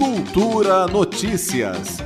Cultura Notícias.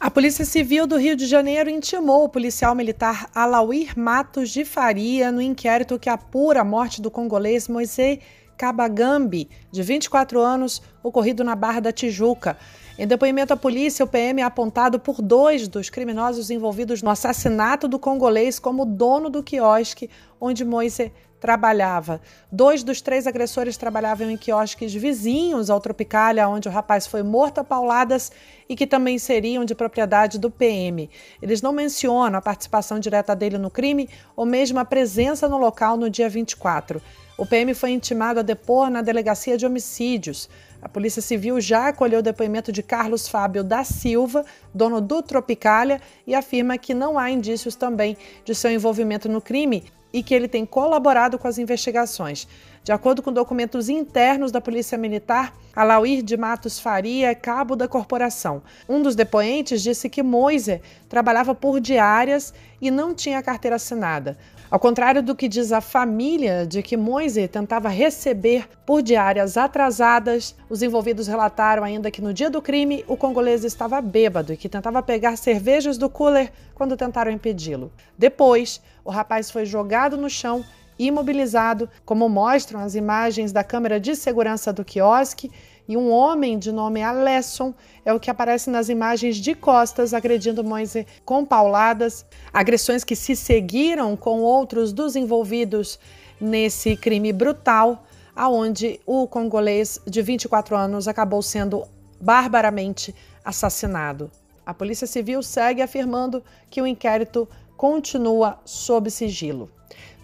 A Polícia Civil do Rio de Janeiro intimou o policial militar Alauir Matos de Faria no inquérito que apura a morte do congolês Moisés Kabagambi, de 24 anos, ocorrido na Barra da Tijuca. Em depoimento à polícia, o PM é apontado por dois dos criminosos envolvidos no assassinato do congolês como dono do quiosque onde Moise trabalhava. Dois dos três agressores trabalhavam em quiosques vizinhos ao Tropicália, onde o rapaz foi morto a pauladas e que também seriam de propriedade do PM. Eles não mencionam a participação direta dele no crime ou mesmo a presença no local no dia 24. O PM foi intimado a depor na delegacia de homicídios. A Polícia Civil já acolheu o depoimento de Carlos Fábio da Silva, dono do Tropicália, e afirma que não há indícios também de seu envolvimento no crime e que ele tem colaborado com as investigações. De acordo com documentos internos da Polícia Militar, Alauir de Matos Faria é cabo da corporação. Um dos depoentes disse que Moise trabalhava por diárias e não tinha carteira assinada. Ao contrário do que diz a família de que Moise tentava receber por diárias atrasadas, os envolvidos relataram ainda que no dia do crime o congolês estava bêbado e que tentava pegar cervejas do cooler quando tentaram impedi-lo. Depois, o rapaz foi jogado no chão imobilizado, como mostram as imagens da câmera de segurança do quiosque, e um homem de nome Alesson é o que aparece nas imagens de costas agredindo Moise com pauladas, agressões que se seguiram com outros dos envolvidos nesse crime brutal, aonde o congolês de 24 anos acabou sendo barbaramente assassinado. A Polícia Civil segue afirmando que o inquérito continua sob sigilo.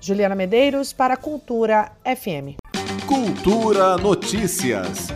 Juliana Medeiros para Cultura FM. Cultura Notícias.